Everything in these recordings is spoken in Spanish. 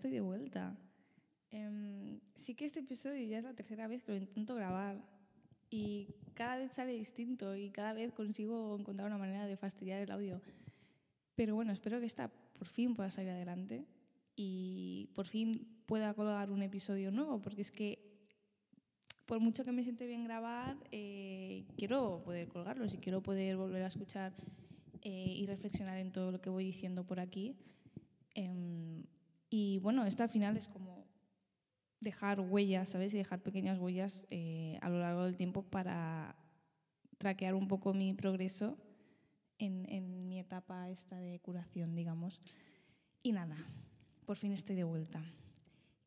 estoy de vuelta. Em, sí que este episodio ya es la tercera vez que lo intento grabar y cada vez sale distinto y cada vez consigo encontrar una manera de fastidiar el audio. Pero bueno, espero que esta por fin pueda salir adelante y por fin pueda colgar un episodio nuevo, porque es que por mucho que me siente bien grabar, eh, quiero poder colgarlo, y quiero poder volver a escuchar eh, y reflexionar en todo lo que voy diciendo por aquí. Em, y bueno, esto al final es como dejar huellas, ¿sabes? Y dejar pequeñas huellas eh, a lo largo del tiempo para traquear un poco mi progreso en, en, mi etapa esta de curación, digamos. Y nada, por fin estoy de vuelta.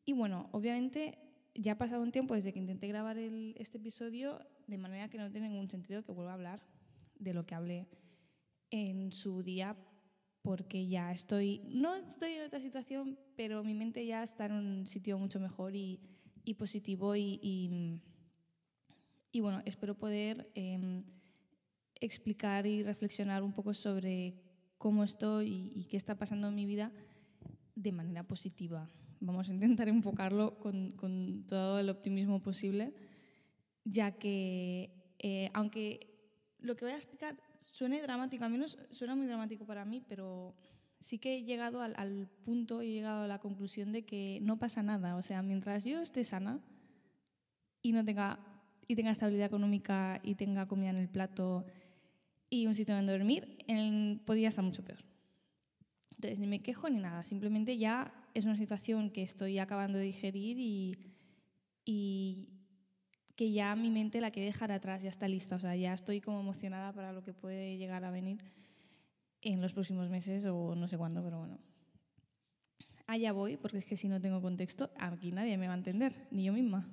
Y bueno, obviamente ya ha pasado un tiempo desde que intenté grabar el, este episodio, de manera que no tiene ningún sentido que vuelva a hablar de lo que hablé en su día, porque ya estoy, no estoy en otra situación, pero mi mente ya está en un sitio mucho mejor y, positivo y, y, bueno, espero poder eh, explicar y reflexionar un poco sobre cómo estoy y, y qué está pasando en mi vida de manera positiva. Vamos a intentar enfocarlo con, con todo el optimismo posible, ya que eh, aunque lo que voy a explicar suene dramático, al menos suena muy dramático para mí, pero sí que he llegado al, al punto, he llegado a la conclusión de que no pasa nada. O sea, mientras yo esté sana y no tenga y tenga estabilidad económica y tenga comida en el plato y un sitio donde dormir, podría estar mucho peor. Entonces, ni me quejo ni nada, simplemente ya es una situación que estoy acabando de digerir y, y que ya mi mente la quiere dejar atrás, ya está lista, o sea, ya estoy como emocionada para lo que puede llegar a venir en los próximos meses o no sé cuándo, pero bueno. Allá voy, porque es que si no tengo contexto, aquí nadie me va a entender, ni yo misma.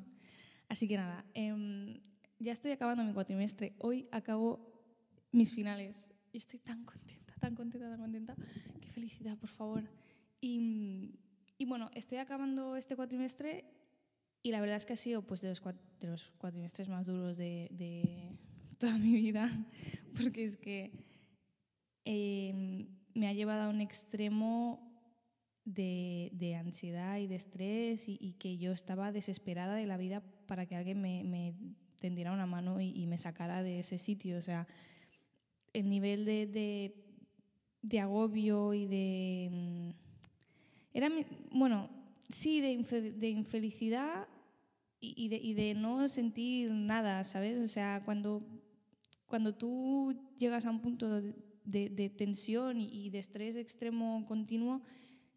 Así que nada, eh, ya estoy acabando mi cuatrimestre. Hoy acabo mis finales y estoy tan contenta, tan contenta, tan contenta. Qué felicidad, por favor. Y, y bueno, estoy acabando este cuatrimestre y la verdad es que ha sido pues, de, los de los cuatrimestres más duros de, de, toda mi vida, porque es que eh, me ha llevado a un extremo de, de ansiedad y de estrés y, que yo estaba desesperada de la vida para que alguien me, me tendiera una mano y, me sacara de ese sitio. O sea, el nivel de, de, de agobio y de era, bueno, sí, de infelicidad y, y, de, y de no sentir nada, ¿sabes? O sea, cuando, cuando tú llegas a un punto de, de, de tensión y, y, de estrés extremo continuo,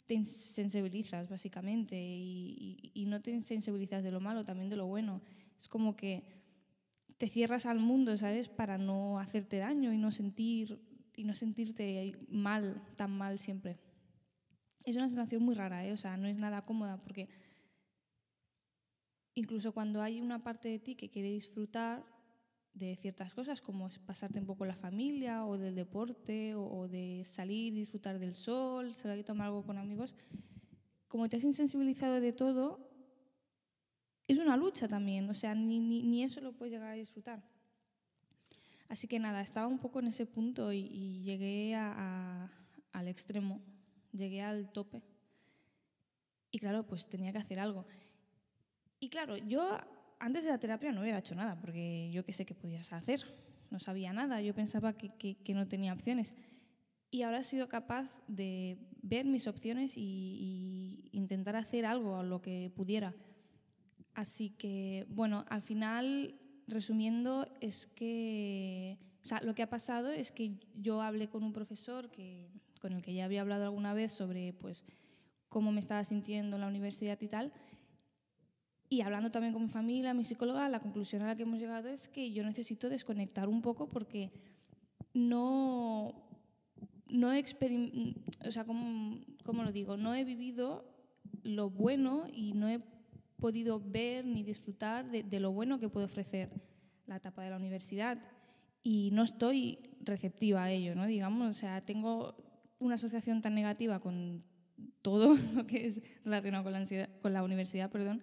te sensibilizas básicamente y, y, no te sensibilizas de lo malo, también de lo bueno. Es como que te cierras al mundo, ¿sabes? Para no hacerte daño y no sentir y no sentirte mal, tan mal siempre es una sensación muy rara, ¿eh? o sea, no es nada cómoda porque incluso cuando hay una parte de ti que quiere disfrutar de ciertas cosas, como pasarte un poco la familia o del deporte o, de salir disfrutar del sol, salir a tomar algo con amigos, como te has insensibilizado de todo, es una lucha también, o sea, ni, ni, ni eso lo puedes llegar a disfrutar. Así que nada, estaba un poco en ese punto y, llegué al extremo llegué al tope. Y claro, pues tenía que hacer algo. Y claro, yo antes de la terapia no hubiera hecho nada, porque yo qué sé qué podías hacer. No sabía nada, yo pensaba que, que, que, no tenía opciones. Y ahora he sido capaz de ver mis opciones y, intentar hacer algo a lo que pudiera. Así que, bueno, al final, resumiendo, es que, o sea, lo que ha pasado es que yo hablé con un profesor que con el que ya había hablado alguna vez sobre pues, cómo me estaba sintiendo en la universidad y tal. Y hablando también con mi familia, mi psicóloga, la conclusión a la que hemos llegado es que yo necesito desconectar un poco porque no, no he o sea, ¿cómo, ¿cómo lo digo? No he vivido lo bueno y no he podido ver ni disfrutar de, de, lo bueno que puede ofrecer la etapa de la universidad y no estoy receptiva a ello, ¿no? Digamos, o sea, tengo una asociación tan negativa con todo lo que es relacionado con la, ansiedad, con la universidad, perdón,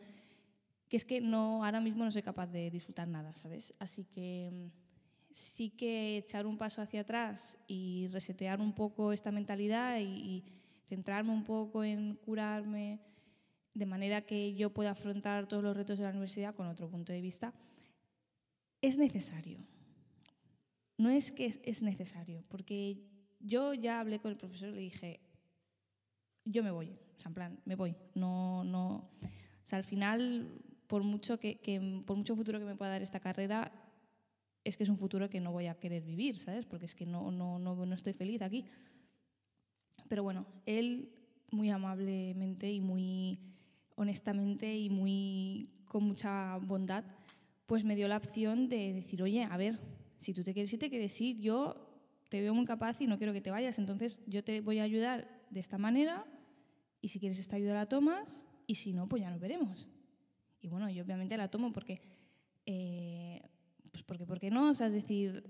que es que no, ahora mismo no soy capaz de disfrutar nada, ¿sabes? Así que mm, sí que echar un paso hacia atrás y resetear un poco esta mentalidad y, centrarme un poco en curarme de manera que yo pueda afrontar todos los retos de la universidad con otro punto de vista, es necesario. No es que es, necesario, porque yo ya hablé con el profesor y le dije, yo me voy, o sea, en plan, me voy. No, no, o sea, al final, por mucho, que, por mucho futuro que me pueda dar esta carrera, es que es un futuro que no voy a querer vivir, ¿sabes? Porque es que no, no, no, no estoy feliz aquí. Pero bueno, él muy amablemente y muy honestamente y muy con mucha bondad, pues me dio la opción de decir, oye, a ver, si tú te quieres ir, te quieres ir, yo te veo muy capaz y no quiero que te vayas, entonces yo te voy a ayudar de esta manera y si quieres esta ayuda la tomas y si no, pues ya nos veremos. Y bueno, yo obviamente la tomo porque, eh, pues porque, ¿por qué no? O sea, es decir,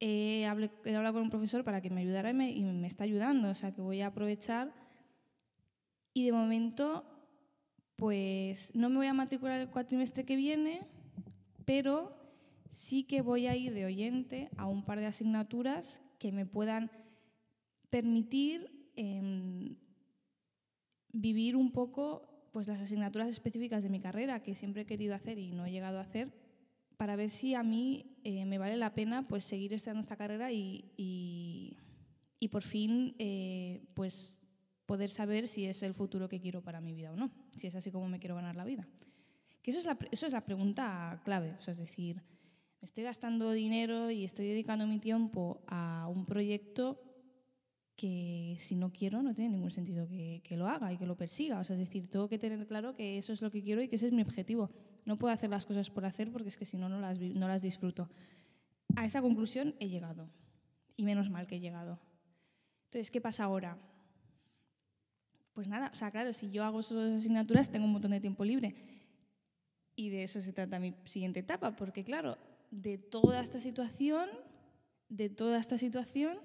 he hablado con un profesor para que me ayudara y me, y me está ayudando, o sea, que voy a aprovechar y de momento, pues no me voy a matricular el cuatrimestre que viene, pero sí que voy a ir de oyente a un par de asignaturas que me puedan permitir em, vivir un poco pues, las asignaturas específicas de mi carrera que siempre he querido hacer y no he llegado a hacer, para ver si a mí eh, me vale la pena pues, seguir estudiando esta carrera y, y, por fin pues pues, poder saber si es el futuro que quiero para mi vida o no, si es así como me quiero ganar la vida. Que eso es la, eso es la pregunta clave, o es decir, estoy gastando dinero y estoy dedicando mi tiempo a un proyecto que si no quiero no tiene ningún sentido que, que, lo haga y que lo persiga. O sea, es decir, tengo que tener claro que eso es lo que quiero y que ese es mi objetivo. No puedo hacer las cosas por hacer porque es que si no, no las, no las disfruto. A esa conclusión he llegado. Y menos mal que he llegado. Entonces, ¿qué pasa ahora? Pues nada, o sea, claro, si yo hago solo dos asignaturas, tengo un montón de tiempo libre. Y de eso se trata mi siguiente etapa, porque claro, de toda esta situación, de toda esta situación,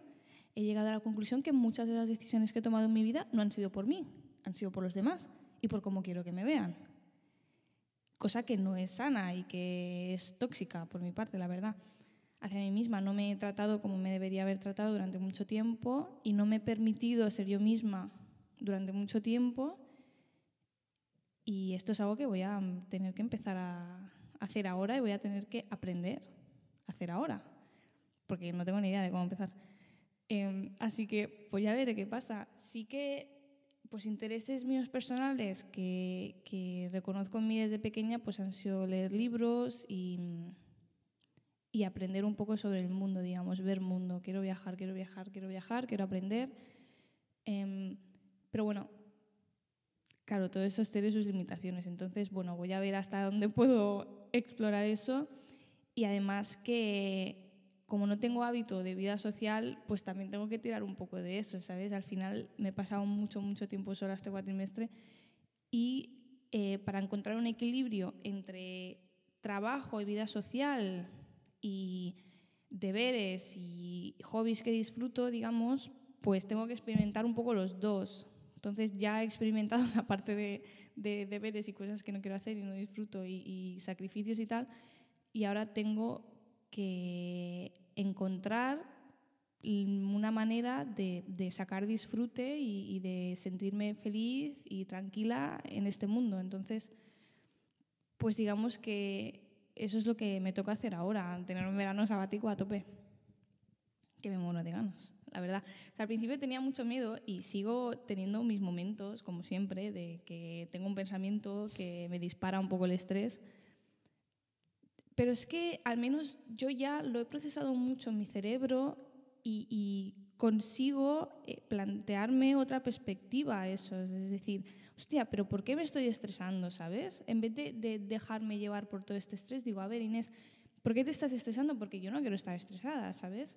he llegado a la conclusión que muchas de las decisiones que he tomado en mi vida no han sido por mí, han sido por los demás y por cómo quiero que me vean. Cosa que no es sana y que es tóxica por mi parte, la verdad. Hacia mí misma no me he tratado como me debería haber tratado durante mucho tiempo y no me he permitido ser yo misma durante mucho tiempo y esto es algo que voy a tener que empezar a hacer ahora y voy a tener que aprender a hacer ahora, porque no tengo ni idea de cómo empezar. Em, así que voy a ver qué pasa. Sí que pues intereses míos personales que, que, reconozco en mí desde pequeña pues han sido leer libros y, y aprender un poco sobre el mundo, digamos, ver mundo. Quiero viajar, quiero viajar, quiero viajar, quiero aprender. Eh, pero bueno, claro, todo eso tiene sus limitaciones. Entonces, bueno, voy a ver hasta dónde puedo explorar eso. Y además que como no tengo hábito de vida social, pues también tengo que tirar un poco de eso, ¿sabes? Al final me he pasado mucho, mucho tiempo sola este cuatrimestre y eh, para encontrar un equilibrio entre trabajo y vida social y deberes y hobbies que disfruto, digamos, pues tengo que experimentar un poco los dos. Entonces ya he experimentado la parte de, deberes y cosas que no quiero hacer y no disfruto y, sacrificios y tal. Y ahora tengo que encontrar una manera de, sacar disfrute y, de sentirme feliz y tranquila en este mundo. Entonces, pues digamos que eso es lo que me toca hacer ahora, tener un verano sabático a tope, que me muero de ganas la verdad. al principio tenía mucho miedo y sigo teniendo mis momentos, como siempre, de que tengo un pensamiento que me dispara un poco el estrés. Pero es que al menos yo ya lo he procesado mucho en mi cerebro y, consigo eh, plantearme otra perspectiva a eso. Es decir, hostia, pero ¿por qué me estoy estresando, sabes? En vez de, de dejarme llevar por todo este estrés, digo, a ver, Inés, ¿por qué te estás estresando? Porque yo no quiero estar estresada, ¿sabes?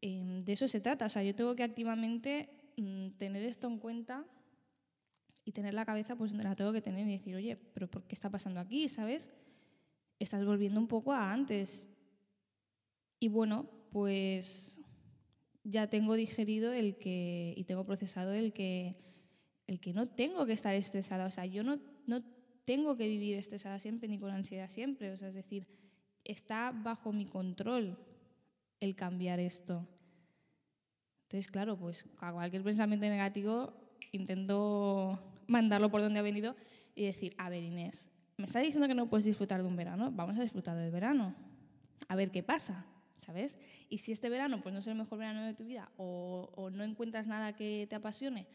Em, de eso se trata. O sea, yo tengo que activamente mm, tener esto en cuenta y tener la cabeza pues donde la tengo que tener y decir, oye, pero ¿por qué está pasando aquí? ¿Sabes? Estás volviendo un poco a antes. Y bueno, pues ya tengo digerido el que y tengo procesado el que el que no tengo que estar estresada, o sea, yo no, no tengo que vivir estresada siempre ni con ansiedad siempre, o sea, es decir, está bajo mi control el cambiar esto. Entonces, claro, pues a cualquier pensamiento negativo intento mandarlo por donde ha venido y decir, a ver Inés, me estás diciendo que no puedes disfrutar de un verano, vamos a disfrutar del verano, a ver qué pasa, ¿sabes? Y si este verano pues no es el mejor verano de tu vida o, o no encuentras nada que te apasione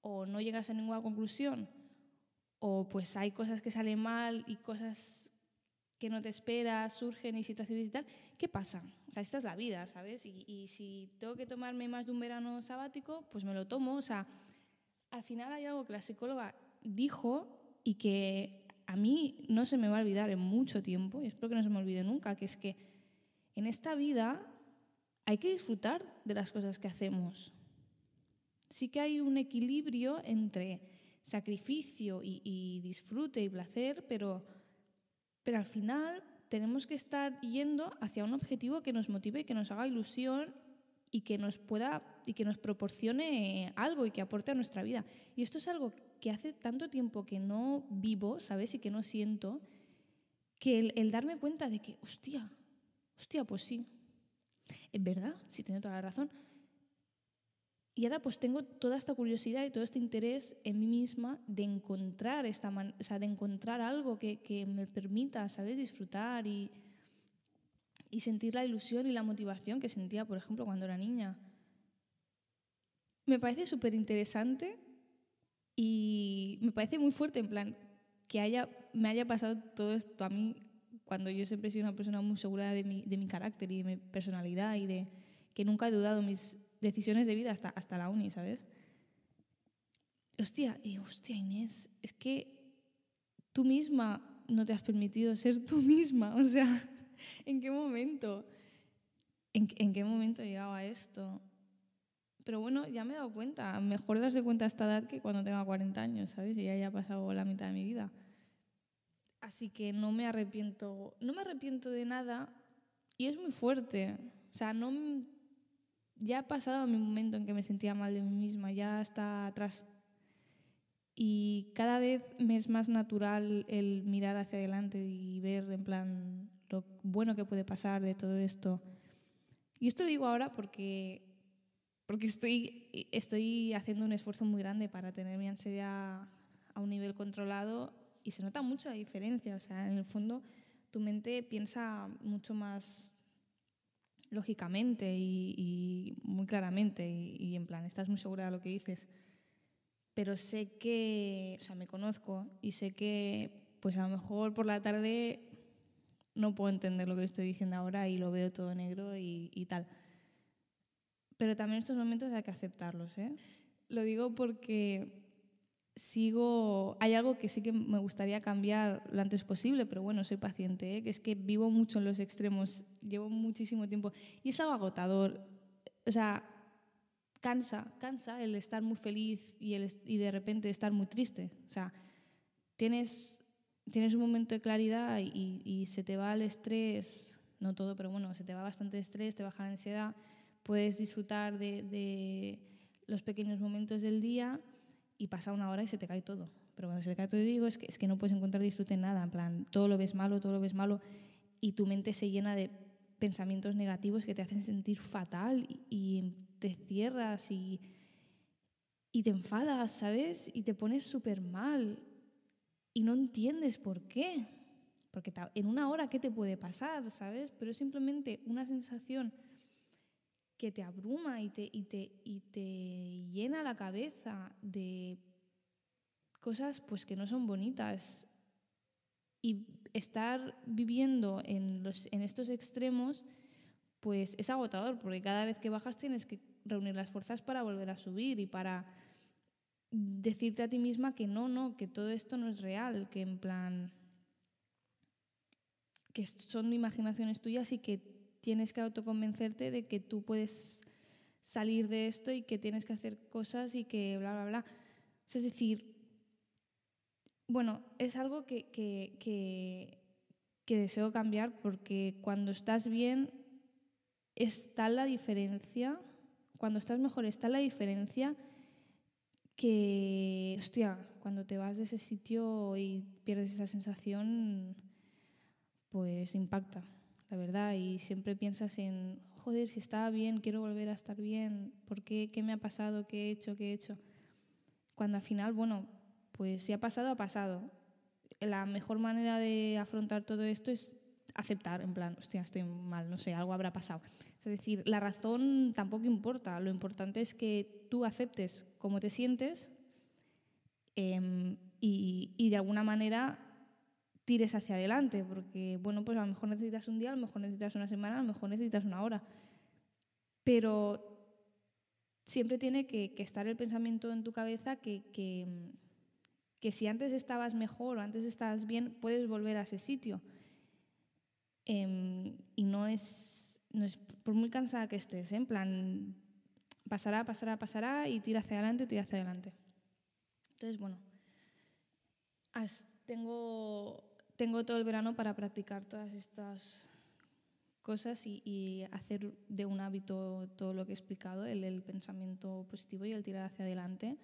o no llegas a ninguna conclusión o pues hay cosas que salen mal y cosas que no te esperas, surgen y situaciones y tal, ¿qué pasa? O sea, esta es la vida, ¿sabes? Y, y, si tengo que tomarme más de un verano sabático, pues me lo tomo. O sea, al final hay algo que la psicóloga dijo y que a mí no se me va a olvidar en mucho tiempo, y espero que no se me olvide nunca, que es que en esta vida hay que disfrutar de las cosas que hacemos. Sí que hay un equilibrio entre sacrificio y, disfrute y placer, pero, pero al final tenemos que estar yendo hacia un objetivo que nos motive que nos haga ilusión y que nos pueda y que nos proporcione algo y que aporte a nuestra vida. Y esto es algo que hace tanto tiempo que no vivo, ¿sabes? Y que no siento, que el, el darme cuenta de que, hostia, hostia, pues sí, es verdad, sí tiene toda la razón. Y ahora pues tengo toda esta curiosidad y todo este interés en mí misma de encontrar, esta o sea, de encontrar algo que, que me permita, ¿sabes?, disfrutar y, y sentir la ilusión y la motivación que sentía, por ejemplo, cuando era niña. Me parece súper interesante y me parece muy fuerte, en plan, que haya, me haya pasado todo esto a mí cuando yo siempre he sido una persona muy segura de mi, de mi carácter y de mi personalidad y de que nunca he dudado mis decisiones de vida hasta, hasta la uni, ¿sabes? Hostia, y hostia, Inés, es que tú misma no te has permitido ser tú misma. O sea, ¿en qué momento? ¿En, en qué momento he llegado a esto? Pero bueno, ya me he dado cuenta. Mejor darse cuenta a esta edad que cuando tenga 40 años, ¿sabes? Y ya haya pasado la mitad de mi vida. Así que no me arrepiento, no me arrepiento de nada y es muy fuerte. O sea, no ya ha pasado mi momento en que me sentía mal de mí misma, ya está atrás. Y cada vez me es más natural el mirar hacia adelante y ver en plan lo bueno que puede pasar de todo esto. Y esto lo digo ahora porque, porque estoy, estoy haciendo un esfuerzo muy grande para tener mi ansiedad a un nivel controlado y se nota mucho la diferencia. O sea, en el fondo tu mente piensa mucho más lógicamente y, muy claramente y, en plan, estás muy segura de lo que dices, pero sé que, o sea, me conozco y sé que pues a lo mejor por la tarde no puedo entender lo que estoy diciendo ahora y lo veo todo negro y, y tal. Pero también estos momentos hay que aceptarlos. ¿eh? Lo digo porque sigo, hay algo que sí que me gustaría cambiar lo antes posible, pero bueno, soy paciente, ¿eh? que es que vivo mucho en los extremos, llevo muchísimo tiempo y es algo agotador. O sea, cansa, cansa el estar muy feliz y, el, y de repente estar muy triste. O sea, tienes, tienes un momento de claridad y, y se te va el estrés, no todo, pero bueno, se te va bastante estrés, te baja la ansiedad, puedes disfrutar de, los pequeños momentos del día y pasa una hora y se te cae todo. Pero cuando se te cae todo, digo, es que, es que no puedes encontrar disfrute en nada. En plan, todo lo ves malo, todo lo ves malo y tu mente se llena de pensamientos negativos que te hacen sentir fatal y, te cierras y, y te enfadas, ¿sabes? Y te pones súper mal y no entiendes por qué. Porque en una hora, ¿qué te puede pasar, ¿sabes? Pero es simplemente una sensación que te abruma y te, y te, y te llena la cabeza de cosas pues que no son bonitas. Y estar viviendo en, los, en estos extremos pues es agotador, porque cada vez que bajas tienes que reunir las fuerzas para volver a subir y para decirte a ti misma que no, no, que todo esto no es real, que en plan que son imaginaciones tuyas y que tienes que autoconvencerte de que tú puedes salir de esto y que tienes que hacer cosas y que bla, bla, bla. es decir, bueno, es algo que, que, que, que deseo cambiar porque cuando estás bien está la diferencia, cuando estás mejor está la diferencia que, hostia, cuando te vas de ese sitio y pierdes esa sensación, pues impacta la verdad, y siempre piensas en, joder, si estaba bien, quiero volver a estar bien, ¿por qué? ¿Qué me ha pasado? ¿Qué he hecho? ¿Qué he hecho? Cuando al final, bueno, pues si ha pasado, ha pasado. La mejor manera de afrontar todo esto es aceptar, en plan, hostia, estoy mal, no sé, algo habrá pasado. Es decir, la razón tampoco importa, lo importante es que tú aceptes cómo te sientes em, y, y de alguna manera tires hacia adelante, porque, bueno, pues a lo mejor necesitas un día, a lo mejor necesitas una semana, a lo mejor necesitas una hora. Pero siempre tiene que, estar el pensamiento en tu cabeza que, que, si antes estabas mejor o antes estabas bien, puedes volver a ese sitio. Em, y no es, no es por muy cansada que estés, ¿eh? en plan, pasará, pasará, pasará y tira hacia adelante, tira hacia adelante. Entonces, bueno, tengo tengo todo el verano para practicar todas estas cosas y, hacer de un hábito todo lo que he explicado, el, pensamiento positivo y el tirar hacia adelante.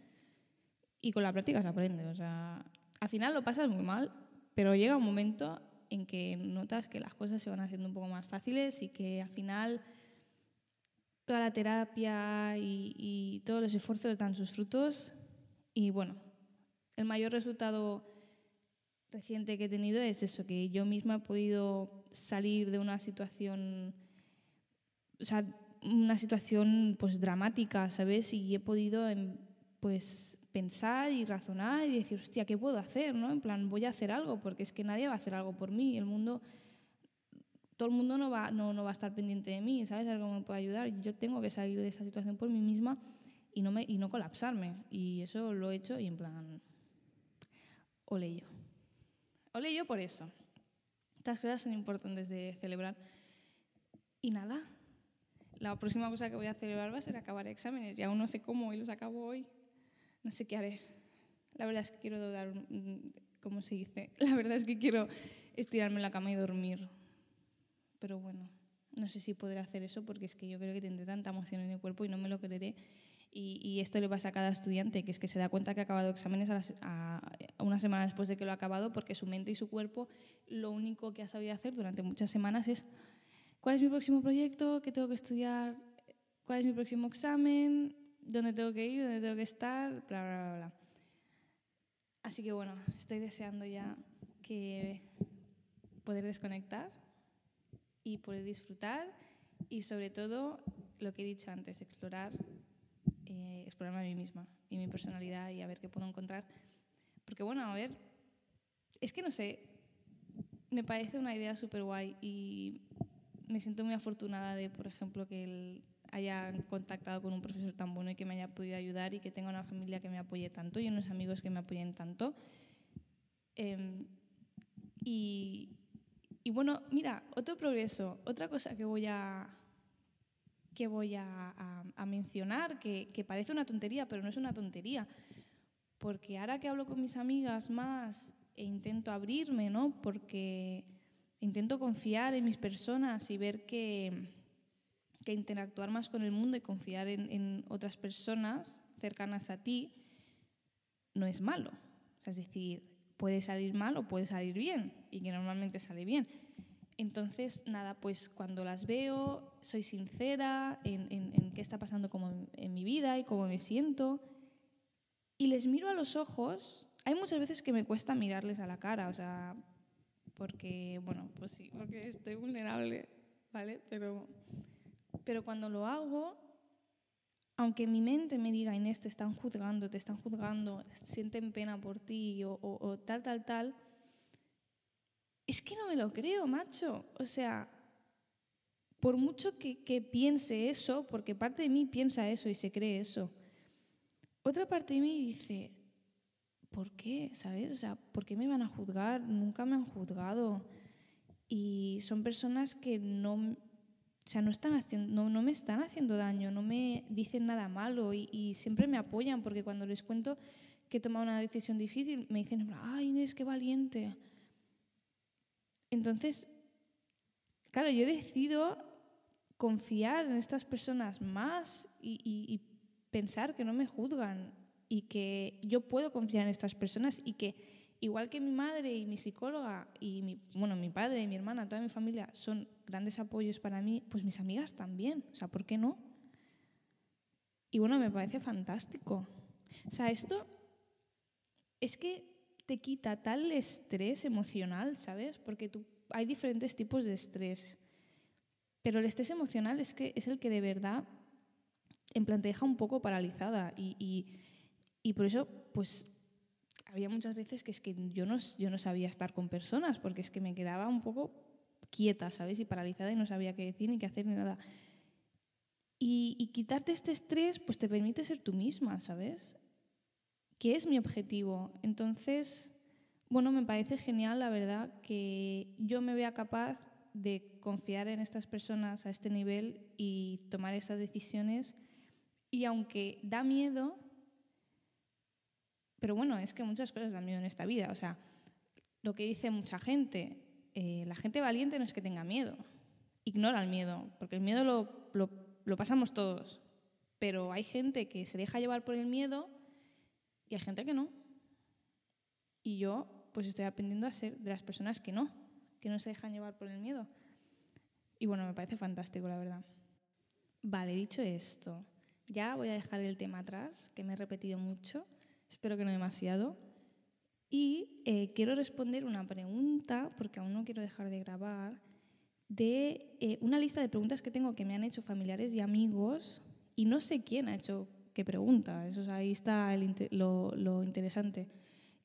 Y con la práctica se aprende. O sea, al final lo pasas muy mal, pero llega un momento en que notas que las cosas se van haciendo un poco más fáciles y que al final toda la terapia y, y todos los esfuerzos dan sus frutos. Y bueno, el mayor resultado reciente que he tenido es eso, que yo misma he podido salir de una situación, o sea, una situación pues dramática, ¿sabes? Y he podido em, pues pensar y razonar y decir, hostia, ¿qué puedo hacer? ¿no? En plan, voy a hacer algo, porque es que nadie va a hacer algo por mí. El mundo, todo el mundo no va, no, no va a estar pendiente de mí, ¿sabes? Algo me puede ayudar. Yo tengo que salir de esa situación por mí misma y no, me, y no colapsarme. Y eso lo he hecho y en plan, ole yo. Ole yo por eso. Estas cosas son importantes de celebrar. Y nada, la próxima cosa que voy a celebrar va a ser acabar exámenes. Y aún no sé cómo y los acabo hoy. No sé qué haré. La verdad es que quiero dar, ¿cómo se dice? La verdad es que quiero estirarme en la cama y dormir. Pero bueno, no sé si podré hacer eso porque es que yo creo que tendré tanta emoción en el cuerpo y no me lo creeré. Y, esto le pasa a cada estudiante, que es que se da cuenta que ha acabado exámenes a, una semana después de que lo ha acabado, porque su mente y su cuerpo lo único que ha sabido hacer durante muchas semanas es cuál es mi próximo proyecto, qué tengo que estudiar, cuál es mi próximo examen, dónde tengo que ir, dónde tengo que estar, bla, bla, bla. bla. Así que bueno, estoy deseando ya que poder desconectar y poder disfrutar y sobre todo lo que he dicho antes, explorar eh, explorarme a mí misma y mi personalidad y a ver qué puedo encontrar. Porque bueno, a ver, es que no sé, me parece una idea súper guay y me siento muy afortunada de, por ejemplo, que él haya contactado con un profesor tan bueno y que me haya podido ayudar y que tenga una familia que me apoye tanto y unos amigos que me apoyen tanto. Em, y, y bueno, mira, otro progreso, otra cosa que voy a, que voy a, mencionar, que, parece una tontería, pero no es una tontería. Porque ahora que hablo con mis amigas más e intento abrirme, ¿no? Porque intento confiar en mis personas y ver que, que interactuar más con el mundo y confiar en, en, otras personas cercanas a ti no es malo. es decir, puede salir mal o puede salir bien, y que normalmente sale bien. Entonces, nada, pues cuando las veo, soy sincera en, qué está pasando como en, mi vida y cómo me siento. Y les miro a los ojos. Hay muchas veces que me cuesta mirarles a la cara, o sea, porque, bueno, pues sí, porque estoy vulnerable, ¿vale? Pero, pero cuando lo hago, aunque mi mente me diga, Inés, te están juzgando, te están juzgando, sienten pena por ti o tal, tal, tal, es que no me lo creo, macho. O sea, por mucho que, piense eso, porque parte de mí piensa eso y se cree eso, otra parte de mí dice, ¿por qué? ¿Sabes? O sea, ¿por qué me van a juzgar? Nunca me han juzgado. Y son personas que no, o sea, no, me están haciendo daño, no me dicen nada malo y, y, siempre me apoyan porque cuando les cuento que he tomado una decisión difícil, me dicen, ay Inés, qué valiente. Entonces, claro, yo decido confiar en estas personas más y, pensar que no me juzgan y que yo puedo confiar en estas personas y que igual que mi madre y mi psicóloga y mi, bueno, mi padre y mi hermana, toda mi familia son grandes apoyos para mí, pues mis amigas también. O sea, ¿por qué no? Y bueno, me parece fantástico. O sea, esto es que te quita tal estrés emocional, ¿sabes? Porque tú, hay diferentes tipos de estrés. Pero el estrés emocional es, que, es el que de verdad en plan te deja un poco paralizada y, y, y por eso pues había muchas veces que es que yo no, yo no sabía estar con personas porque es que me quedaba un poco quieta, ¿sabes? Y paralizada y no sabía qué decir ni qué hacer ni nada. Y, y, quitarte este estrés pues te permite ser tú misma, ¿sabes? Que es mi objetivo. Entonces, bueno, me parece genial, la verdad, que yo me vea capaz de confiar en estas personas a este nivel y tomar estas decisiones. Y aunque da miedo, pero bueno, es que muchas cosas dan miedo en esta vida. O sea, lo que dice mucha gente, eh, la gente valiente no es que tenga miedo, ignora el miedo, porque el miedo lo, lo, lo pasamos todos. Pero hay gente que se deja llevar por el miedo y hay gente que no. Y yo pues estoy aprendiendo a ser de las personas que no, que no se dejan llevar por el miedo. Y bueno, me parece fantástico, la verdad. Vale, dicho esto, ya voy a dejar el tema atrás, que me he repetido mucho, espero que no demasiado. Y eh, quiero responder una pregunta, porque aún no quiero dejar de grabar, de eh, una lista de preguntas que tengo que me han hecho familiares y amigos, y no sé quién ha hecho qué pregunta. Eso, ahí está el, lo, lo interesante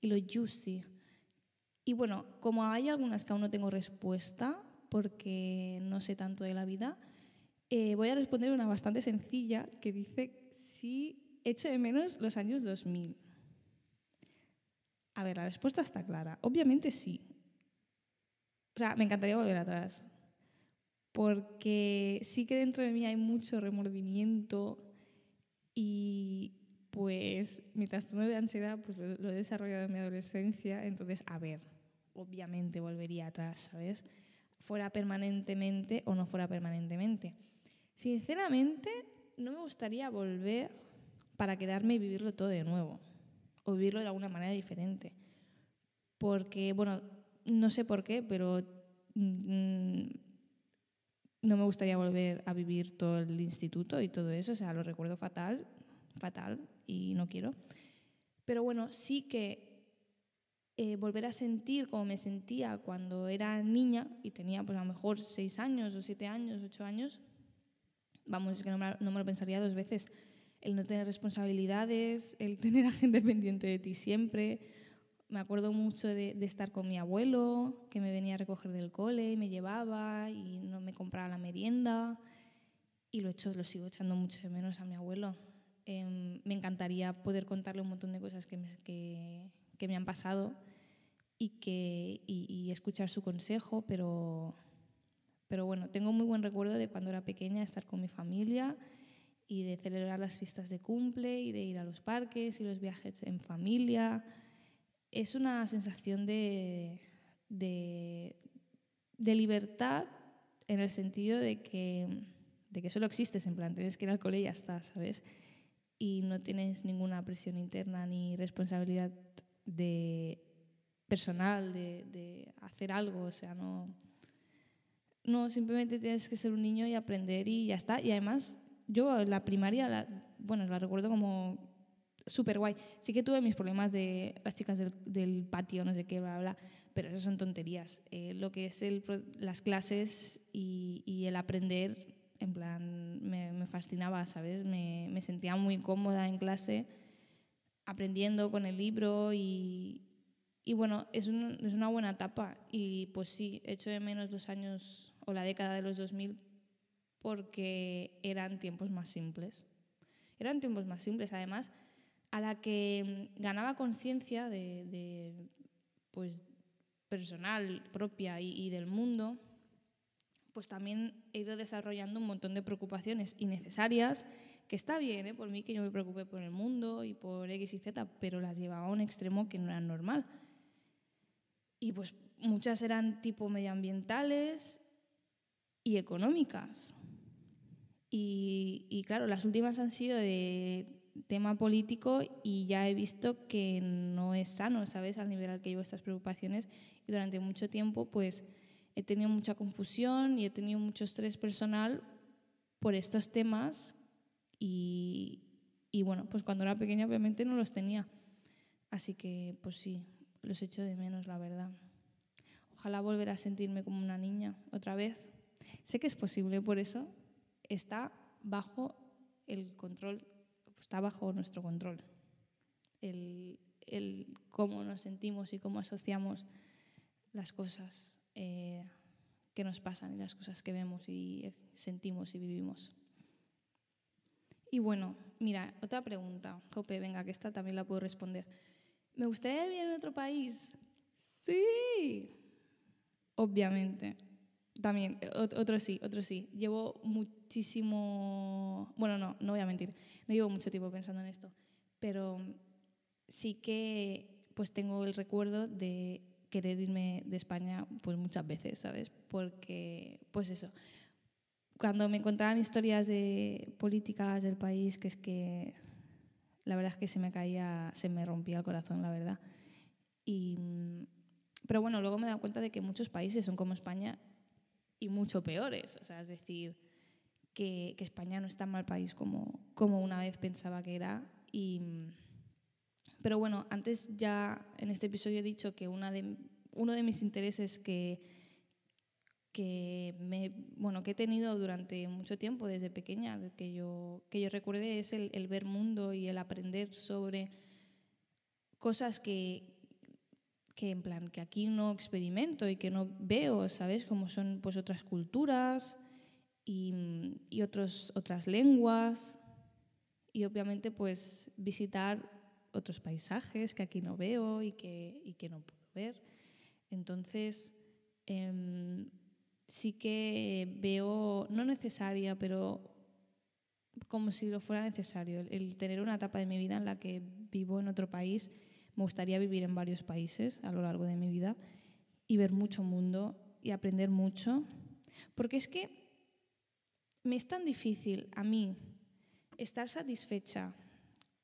y lo juicy. Y bueno, como hay algunas que aún no tengo respuesta, porque no sé tanto de la vida, eh, voy a responder una bastante sencilla que dice si echo de menos los años 2000. A ver, la respuesta está clara. Obviamente sí. O sea, me encantaría volver atrás. Porque sí que dentro de mí hay mucho remordimiento y pues mi trastorno de ansiedad pues lo, he desarrollado en mi adolescencia. Entonces, a ver, obviamente volvería atrás, ¿sabes? Fuera permanentemente o no fuera permanentemente. Sinceramente, no me gustaría volver para quedarme y vivirlo todo de nuevo, o vivirlo de alguna manera diferente. Porque, bueno, no sé por qué, pero mmm, no me gustaría volver a vivir todo el instituto y todo eso, o sea, lo recuerdo fatal, fatal, y no quiero. Pero bueno, sí que eh, volver a sentir como me sentía cuando era niña y tenía pues a lo mejor seis años o siete años, ocho años, vamos, es que no me, no me lo pensaría dos veces. El no tener responsabilidades, el tener a gente pendiente de ti siempre. Me acuerdo mucho de, estar con mi abuelo, que me venía a recoger del cole y me llevaba y no me compraba la merienda. Y lo, hecho, lo sigo echando mucho de menos a mi abuelo. Eh, me encantaría poder contarle un montón de cosas que me, que, me han pasado y, que, y escuchar su consejo, pero pero bueno, tengo muy buen recuerdo de cuando era pequeña estar con mi familia y de celebrar las fiestas de cumple y de ir a los parques y los viajes en familia. Es una sensación de, de, de libertad en el sentido de que, de que solo existes, en plan, tienes que ir al cole y ya está, ¿sabes? Y no tienes ninguna presión interna ni responsabilidad de personal de, de hacer algo, o sea, no no, simplemente tienes que ser un niño y aprender y ya está. Y además, yo la primaria, la, bueno, la recuerdo como súper guay. Sí que tuve mis problemas de las chicas del, del, patio, no sé qué, bla, bla, pero eso son tonterías. Eh, lo que es el, las clases y, y, el aprender, en plan, me, me fascinaba, ¿sabes? Me, me, sentía muy cómoda en clase aprendiendo con el libro y, y bueno, es, un, es una buena etapa. Y pues sí, echo de menos los años o la década de los 2000 porque eran tiempos más simples. Eran tiempos más simples, además, a la que mm, ganaba conciencia de, pues, personal propia y, del mundo, pues también he ido desarrollando un montón de preocupaciones innecesarias, que está bien, ¿eh? por mí que yo me preocupe por el mundo y por X y Z, pero las llevaba a un extremo que no era normal. Y pues muchas eran tipo medioambientales y económicas. Y, claro, las últimas han sido de tema político y ya he visto que no es sano, ¿sabes? Al nivel al que llevo estas preocupaciones y durante mucho tiempo pues he tenido mucha confusión y he tenido mucho estrés personal por estos temas y, y bueno, pues cuando era pequeña obviamente no los tenía. Así que, pues sí, los echo de menos, la verdad. Ojalá volver a sentirme como una niña otra vez. Sé que es posible, por eso está bajo el control, está bajo nuestro control. El, el cómo nos sentimos y cómo asociamos las cosas eh, que nos pasan y las cosas que vemos y sentimos y vivimos. Y bueno, mira, otra pregunta. Jope, venga, que esta también la puedo responder. ¿Me gustaría vivir en otro país? Sí, obviamente. También, otro sí, otro sí. Llevo muchísimo, bueno, no, no voy a mentir, no llevo mucho tiempo pensando en esto, pero sí que pues tengo el recuerdo de querer irme de España pues muchas veces, ¿sabes? Porque, pues eso, cuando me encontraban historias de políticas del país, que es que la verdad es que se me caía, se me rompía el corazón, la verdad. Y, pero bueno, luego me he dado cuenta de que muchos países son como España y mucho peores. O sea, es decir, que, que España no es tan mal país como, como una vez pensaba que era. Y, pero bueno, antes ya en este episodio he dicho que una de, uno de mis intereses que, que, me, bueno, que he tenido durante mucho tiempo, desde pequeña, que yo, que yo recuerde, es el, el ver mundo y el aprender sobre cosas que, que en plan que aquí no experimento y que no veo, ¿sabes? Como son pues otras culturas y, y otros, otras lenguas y obviamente pues visitar otros paisajes que aquí no veo y que, y que no puedo ver. Entonces, eh, sí que veo, no necesaria, pero como si lo fuera necesario, el tener una etapa de mi vida en la que vivo en otro país, me gustaría vivir en varios países a lo largo de mi vida y ver mucho mundo y aprender mucho, porque es que me es tan difícil a mí estar satisfecha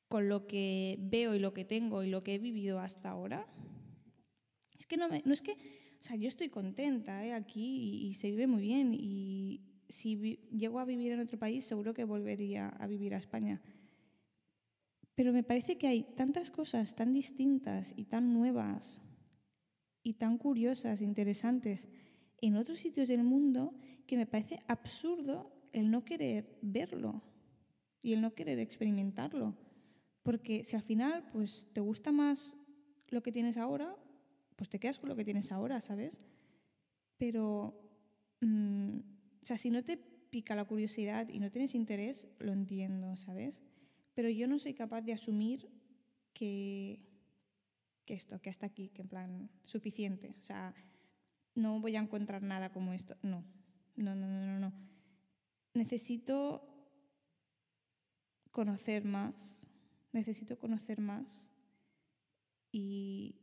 con lo que veo y lo que tengo y lo que he vivido hasta ahora. Es que no, me, no es que o sea, yo estoy contenta ¿eh? aquí y, se vive muy bien y si llego a vivir en otro país seguro que volvería a vivir a España. Pero me parece que hay tantas cosas tan distintas y tan nuevas y tan curiosas, interesantes en otros sitios del mundo que me parece absurdo el no querer verlo y el no querer experimentarlo. Porque si al final pues, te gusta más lo que tienes ahora, pues te quedas con lo que tienes ahora, ¿sabes? Pero, mm, o sea, si no te pica la curiosidad y no tienes interés, lo entiendo, ¿sabes? Pero yo no soy capaz de asumir que, esto, que hasta aquí, que en plan, suficiente. O sea, no voy a encontrar nada como esto. No, no, no, no, no. Necesito conocer más, necesito conocer más y,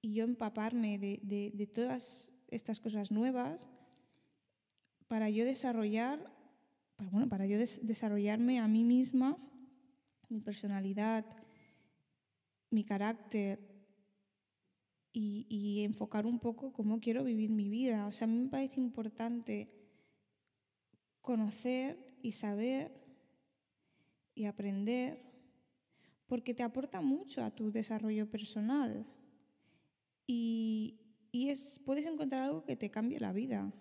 yo empaparme de, todas estas cosas nuevas para yo desarrollar, bueno, para yo desarrollarme a mí misma, mi personalidad, mi carácter y, enfocar un poco cómo quiero vivir mi vida. O sea, a mí me parece importante conocer y saber y aprender porque te aporta mucho a tu desarrollo personal y, es, puedes encontrar algo que te cambie la vida.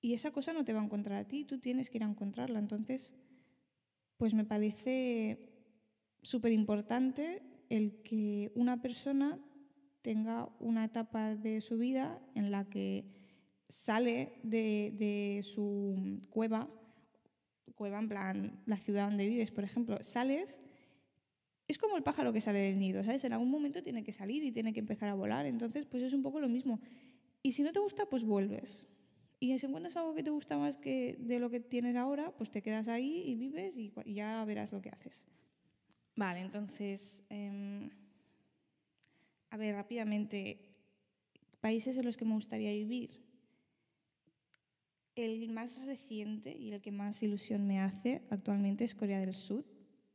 Y esa cosa no te va a encontrar a ti, tú tienes que ir a encontrarla. Entonces, pues me parece súper importante el que una persona tenga una etapa de su vida en la que sale de, su cueva, cueva en plan la ciudad donde vives, por ejemplo, sales es como el pájaro que sale del nido, ¿sabes? En algún momento tiene que salir y tiene que empezar a volar, entonces pues es un poco lo mismo. Y si no te gusta, pues vuelves. Y si encuentras algo que te gusta más que de lo que tienes ahora, pues te quedas ahí y vives y, ya verás lo que haces. Vale, entonces, em, a ver, rápidamente, países en los que me gustaría vivir. El más reciente y el que más ilusión me hace actualmente es Corea del Sur,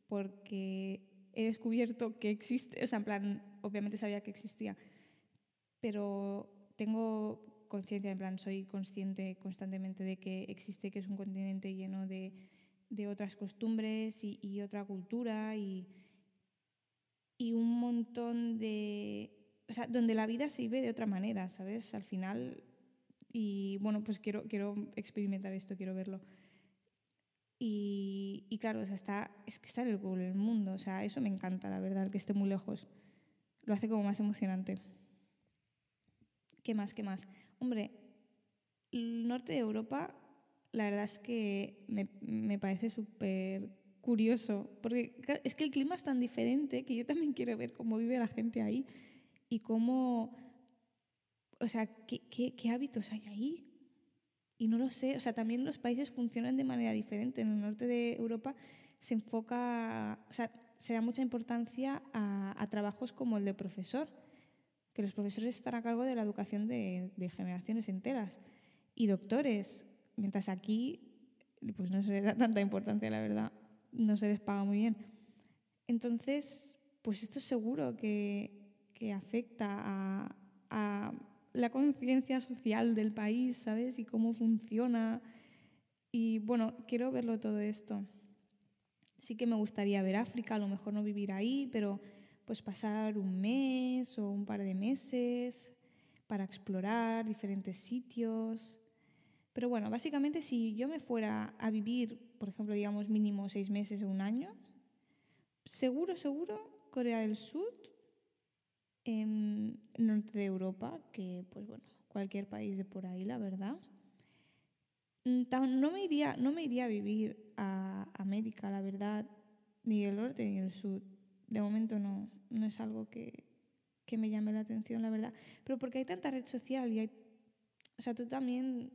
porque he descubierto que existe, o sea, en plan, obviamente sabía que existía, pero tengo conciencia, en plan, soy consciente constantemente de que existe, que es un continente lleno de, de otras costumbres y, otra cultura y, y un montón de... O sea, donde la vida se vive de otra manera, ¿sabes? Al final... Y bueno, pues quiero, quiero experimentar esto, quiero verlo. Y, y claro, o sea, está, es que está en el Google del mundo. O sea, eso me encanta, la verdad, el que esté muy lejos. Lo hace como más emocionante. ¿Qué más? ¿Qué más? Hombre, el norte de Europa, la verdad es que me, me parece súper curioso, porque es que el clima es tan diferente que yo también quiero ver cómo vive la gente ahí y cómo, o sea, qué, qué, hábitos hay ahí. Y no lo sé, o sea, también los países funcionan de manera diferente. En el norte de Europa se enfoca, o sea, se da mucha importancia a trabajos como el de profesor, que los profesores están a cargo de la educación de, generaciones enteras y doctores, mientras aquí pues no se les da tanta importancia, la verdad, no se les paga muy bien. Entonces, pues esto es seguro que, que afecta a, a la conciencia social del país, ¿sabes? Y cómo funciona. Y bueno, quiero verlo todo esto. Sí que me gustaría ver África, a lo mejor no vivir ahí, pero pues pasar un mes o un par de meses para explorar diferentes sitios. Pero bueno, básicamente si yo me fuera a vivir, por ejemplo, digamos mínimo seis meses o un año, seguro, seguro, Corea del Sur, en norte de Europa, que pues bueno, cualquier país de por ahí, la verdad. No me iría, no me iría a vivir a América, la verdad, ni el norte ni el sur. De momento no, no es algo que, que me llame la atención, la verdad. Pero porque hay tanta red social y hay... O sea, tú también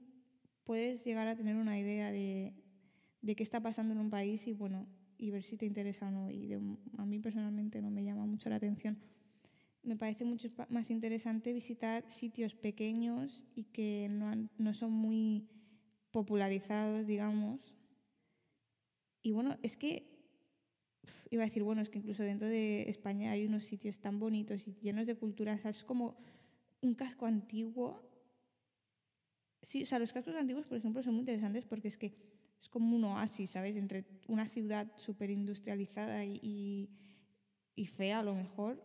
puedes llegar a tener una idea de, de qué está pasando en un país y bueno, y ver si te interesa o no. Y a mí personalmente no me llama mucho la atención. Me parece mucho más interesante visitar sitios pequeños y que no, no son muy popularizados, digamos. Y bueno, es que iba a decir, bueno, es que incluso dentro de España hay unos sitios tan bonitos y llenos de cultura, o sea, es como un casco antiguo. Sí, o sea, los cascos antiguos, por ejemplo, son muy interesantes porque es que es como un oasis, ¿sabes? Entre una ciudad súper industrializada y, y, y, fea a lo mejor,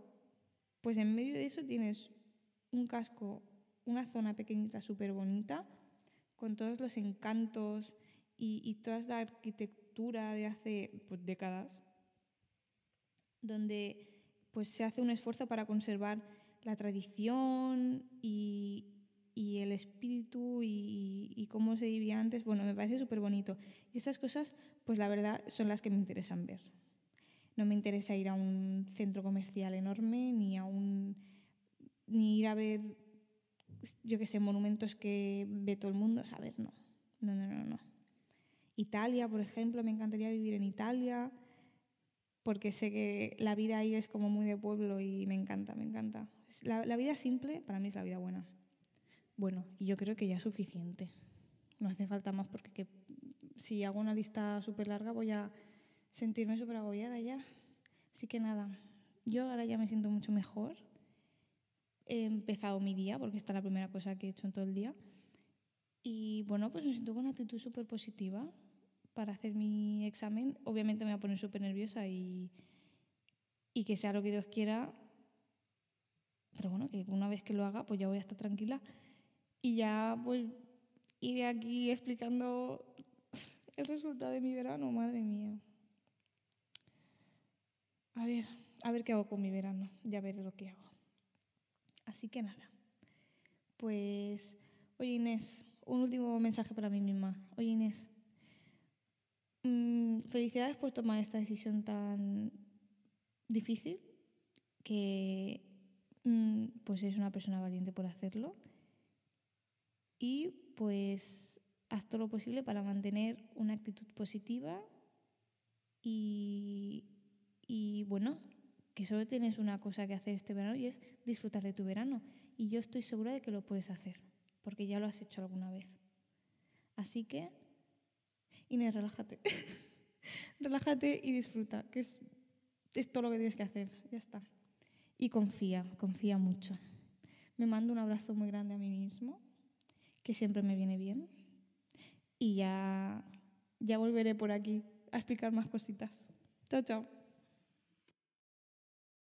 pues en medio de eso tienes un casco, una zona pequeñita súper bonita, con todos los encantos y, y, toda la arquitectura de hace pues, décadas, donde pues se hace un esfuerzo para conservar la tradición y, el espíritu y, y, cómo se vivía antes, bueno, me parece súper bonito. Y estas cosas, pues la verdad, son las que me interesan ver. No me interesa ir a un centro comercial enorme, ni a un ni ir a ver, yo qué sé, monumentos que ve todo el mundo. A ver, no. No, no, no, no. Italia, por ejemplo, me encantaría vivir en Italia, porque sé que la vida ahí es como muy de pueblo y me encanta, me encanta. La, vida simple para mí es la vida buena. Bueno, y yo creo que ya es suficiente. No hace falta más porque que, si hago una lista súper larga voy a sentirme súper agobiada ya. Así que nada, yo ahora ya me siento mucho mejor. He empezado mi día porque esta es la primera cosa que he hecho en todo el día. Y bueno, pues me siento con una actitud súper positiva para hacer mi examen. Obviamente me voy a poner súper nerviosa y, y que sea lo que Dios quiera. Pero bueno, que una vez que lo haga, pues ya voy a estar tranquila. Y ya pues iré aquí explicando el resultado de mi verano, madre mía. A ver, a ver qué hago con mi verano, ya veré lo que hago. Así que nada, pues, oye Inés, un último mensaje para mí misma. Oye Inés, mmm, felicidades por tomar esta decisión tan difícil, que mmm, pues es una persona valiente por hacerlo y pues haz todo lo posible para mantener una actitud positiva y, y bueno, que solo tienes una cosa que hacer este verano y es disfrutar de tu verano. Y yo estoy segura de que lo puedes hacer, porque ya lo has hecho alguna vez. Así que, Inés, relájate. relájate y disfruta, que es, es todo lo que tienes que hacer. Ya está. Y confía, confía mucho. Me mando un abrazo muy grande a mí mismo que siempre me viene bien. Y ya, ya volveré por aquí a explicar más cositas. Chao, chao.